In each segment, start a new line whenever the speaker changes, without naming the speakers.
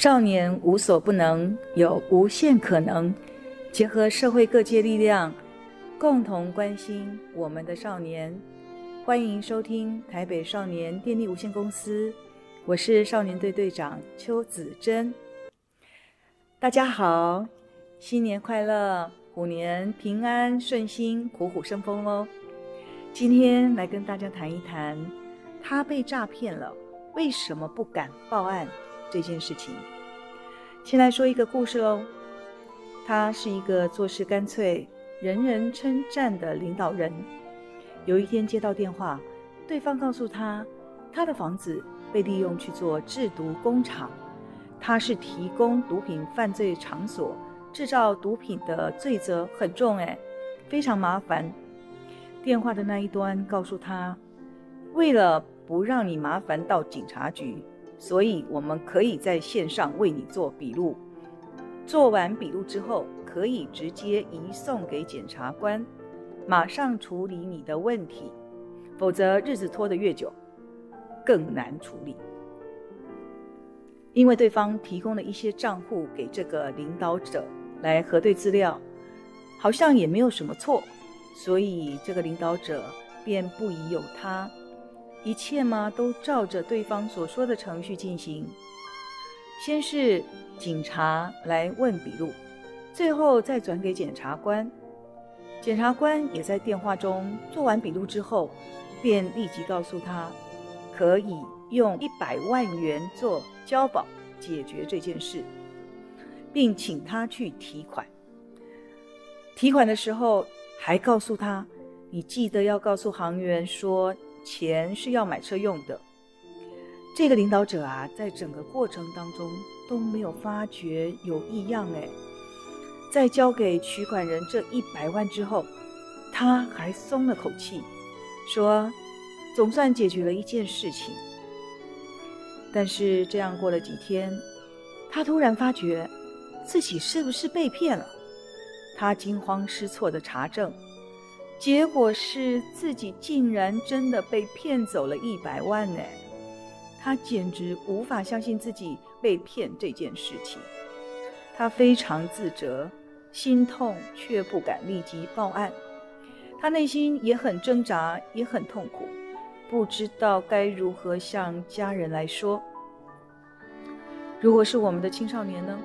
少年无所不能，有无限可能。结合社会各界力量，共同关心我们的少年。欢迎收听台北少年电力无限公司，我是少年队队长邱子珍。大家好，新年快乐，虎年平安顺心，虎虎生风哦。今天来跟大家谈一谈，他被诈骗了，为什么不敢报案？这件事情，先来说一个故事喽。他是一个做事干脆、人人称赞的领导人。有一天接到电话，对方告诉他，他的房子被利用去做制毒工厂，他是提供毒品犯罪场所，制造毒品的罪责很重，哎，非常麻烦。电话的那一端告诉他，为了不让你麻烦到警察局。所以，我们可以在线上为你做笔录，做完笔录之后，可以直接移送给检察官，马上处理你的问题。否则，日子拖得越久，更难处理。因为对方提供了一些账户给这个领导者来核对资料，好像也没有什么错，所以这个领导者便不疑有他。一切嘛，都照着对方所说的程序进行。先是警察来问笔录，最后再转给检察官。检察官也在电话中做完笔录之后，便立即告诉他，可以用一百万元做交保解决这件事，并请他去提款。提款的时候还告诉他，你记得要告诉行员说。钱是要买车用的。这个领导者啊，在整个过程当中都没有发觉有异样。哎，在交给取款人这一百万之后，他还松了口气，说：“总算解决了一件事情。”但是这样过了几天，他突然发觉自己是不是被骗了？他惊慌失措地查证。结果是自己竟然真的被骗走了一百万呢！他简直无法相信自己被骗这件事情，他非常自责、心痛，却不敢立即报案。他内心也很挣扎，也很痛苦，不知道该如何向家人来说。如果是我们的青少年呢？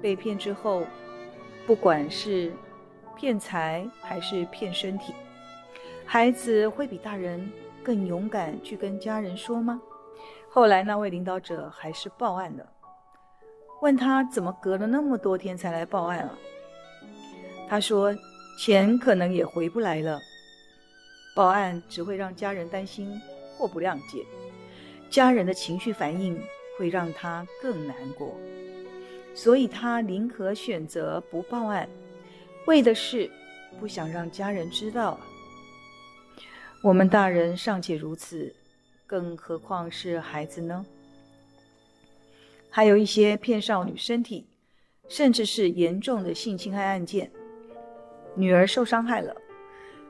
被骗之后，不管是骗财还是骗身体，孩子会比大人更勇敢去跟家人说吗？后来那位领导者还是报案了，问他怎么隔了那么多天才来报案啊？他说钱可能也回不来了，报案只会让家人担心或不谅解，家人的情绪反应会让他更难过，所以他宁可选择不报案。为的是不想让家人知道，我们大人尚且如此，更何况是孩子呢？还有一些骗少女身体，甚至是严重的性侵害案件，女儿受伤害了，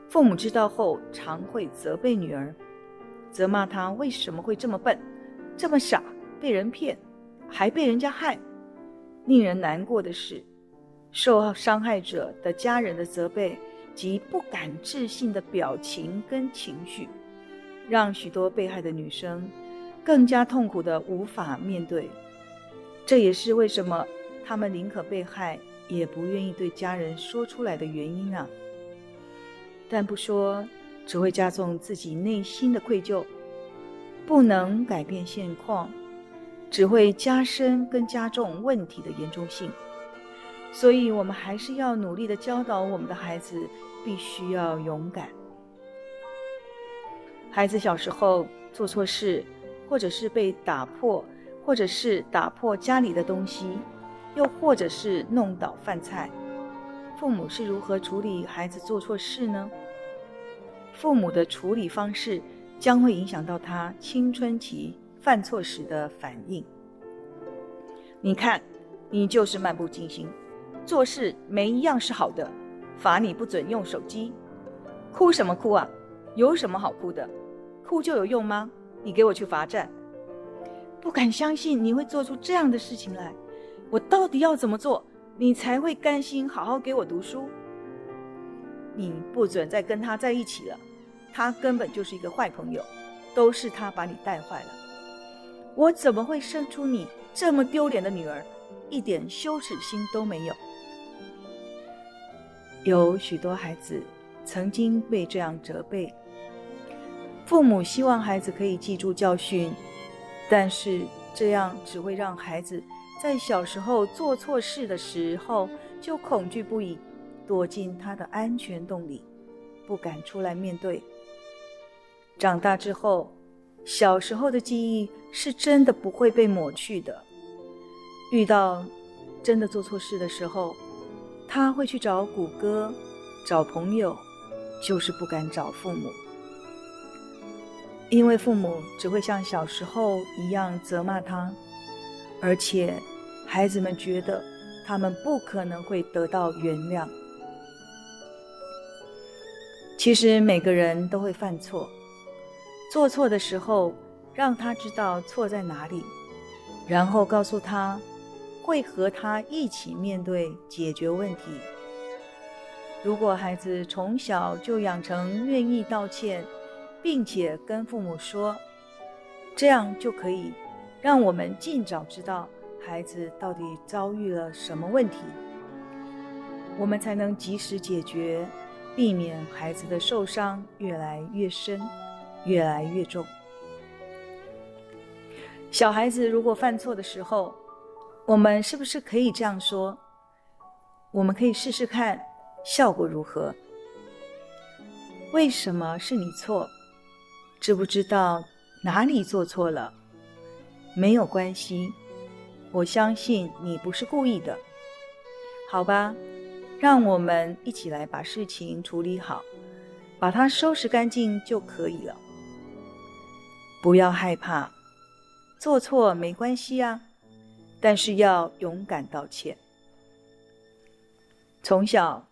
父母知道后常会责备女儿，责骂她为什么会这么笨，这么傻，被人骗，还被人家害。令人难过的是，受伤害者的家人的责备及不敢置信的表情跟情绪，让许多被害的女生更加痛苦的无法面对。这也是为什么她们宁可被害，也不愿意对家人说出来的原因啊。但不说，只会加重自己内心的愧疚；不能改变现况，只会加深跟加重问题的严重性。所以，我们还是要努力的教导我们的孩子，必须要勇敢。孩子小时候做错事，或者是被打破，或者是打破家里的东西，又或者是弄倒饭菜，父母是如何处理孩子做错事呢？父母的处理方式将会影响到他青春期犯错时的反应。你看，你就是漫不经心。做事没一样是好的，罚你不准用手机。哭什么哭啊？有什么好哭的？哭就有用吗？你给我去罚站。不敢相信你会做出这样的事情来。我到底要怎么做，你才会甘心好好给我读书？你不准再跟他在一起了，他根本就是一个坏朋友，都是他把你带坏了。我怎么会生出你这么丢脸的女儿，一点羞耻心都没有？有许多孩子曾经被这样责备，父母希望孩子可以记住教训，但是这样只会让孩子。在小时候做错事的时候，就恐惧不已，躲进他的安全洞里，不敢出来面对。长大之后，小时候的记忆是真的不会被抹去的。遇到真的做错事的时候，他会去找谷歌，找朋友，就是不敢找父母，因为父母只会像小时候一样责骂他，而且。孩子们觉得他们不可能会得到原谅。其实每个人都会犯错，做错的时候让他知道错在哪里，然后告诉他会和他一起面对解决问题。如果孩子从小就养成愿意道歉，并且跟父母说，这样就可以让我们尽早知道。孩子到底遭遇了什么问题，我们才能及时解决，避免孩子的受伤越来越深，越来越重。小孩子如果犯错的时候，我们是不是可以这样说？我们可以试试看效果如何？为什么是你错？知不知道哪里做错了？没有关系。我相信你不是故意的，好吧？让我们一起来把事情处理好，把它收拾干净就可以了。不要害怕，做错没关系啊，但是要勇敢道歉。从小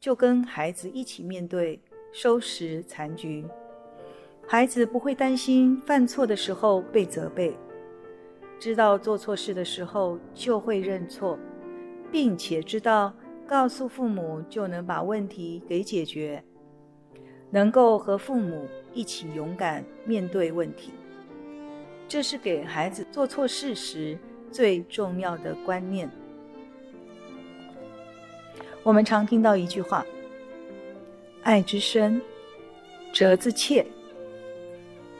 就跟孩子一起面对，收拾残局，孩子不会担心犯错的时候被责备。知道做错事的时候就会认错，并且知道告诉父母就能把问题给解决，能够和父母一起勇敢面对问题，这是给孩子做错事时最重要的观念。我们常听到一句话：“爱之深，责之切。”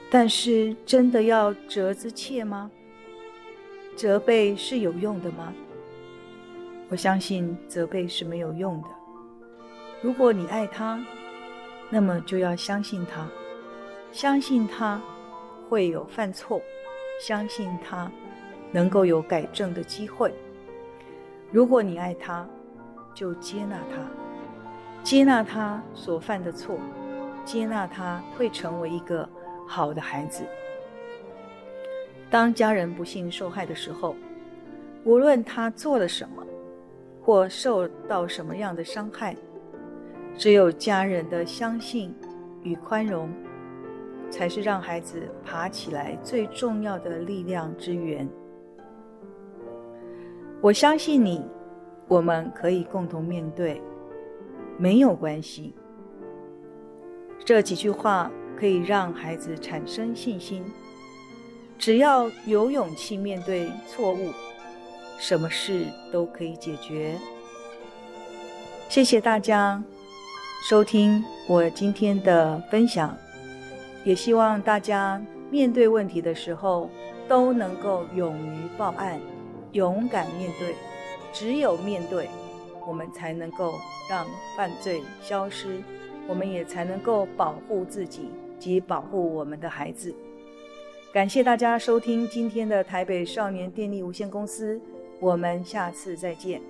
但是真的要责之切吗？责备是有用的吗？我相信责备是没有用的。如果你爱他，那么就要相信他，相信他会有犯错，相信他能够有改正的机会。如果你爱他，就接纳他，接纳他所犯的错，接纳他会成为一个好的孩子。当家人不幸受害的时候，无论他做了什么，或受到什么样的伤害，只有家人的相信与宽容，才是让孩子爬起来最重要的力量之源。我相信你，我们可以共同面对，没有关系。这几句话可以让孩子产生信心。只要有勇气面对错误，什么事都可以解决。谢谢大家收听我今天的分享，也希望大家面对问题的时候都能够勇于报案，勇敢面对。只有面对，我们才能够让犯罪消失，我们也才能够保护自己及保护我们的孩子。感谢大家收听今天的台北少年电力有限公司，我们下次再见。